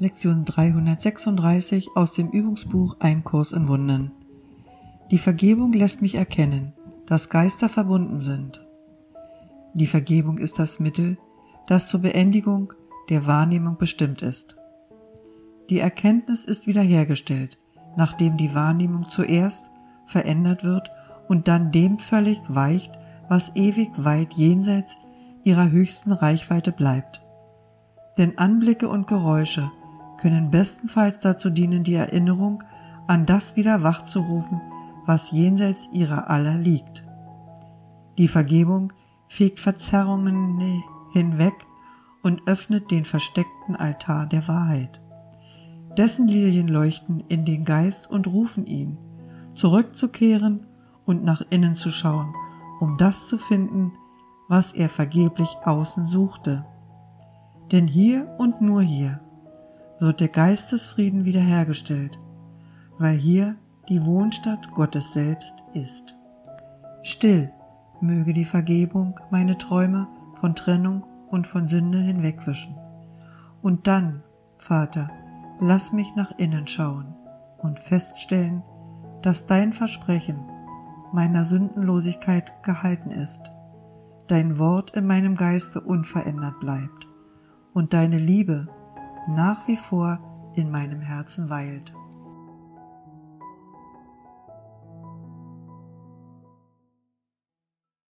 Lektion 336 aus dem Übungsbuch Ein Kurs in Wundern. Die Vergebung lässt mich erkennen, dass Geister verbunden sind. Die Vergebung ist das Mittel, das zur Beendigung der Wahrnehmung bestimmt ist. Die Erkenntnis ist wiederhergestellt, nachdem die Wahrnehmung zuerst verändert wird und dann dem völlig weicht, was ewig weit jenseits ihrer höchsten Reichweite bleibt. Denn Anblicke und Geräusche können bestenfalls dazu dienen, die Erinnerung an das wieder wachzurufen, was jenseits ihrer aller liegt. Die Vergebung fegt Verzerrungen hinweg und öffnet den versteckten Altar der Wahrheit. Dessen Lilien leuchten in den Geist und rufen ihn, zurückzukehren und nach innen zu schauen, um das zu finden, was er vergeblich außen suchte. Denn hier und nur hier wird der Geistesfrieden wiederhergestellt, weil hier die Wohnstadt Gottes selbst ist. Still möge die Vergebung meine Träume von Trennung und von Sünde hinwegwischen. Und dann, Vater, lass mich nach innen schauen und feststellen, dass dein Versprechen meiner Sündenlosigkeit gehalten ist, dein Wort in meinem Geiste unverändert bleibt und deine Liebe nach wie vor in meinem Herzen weilt.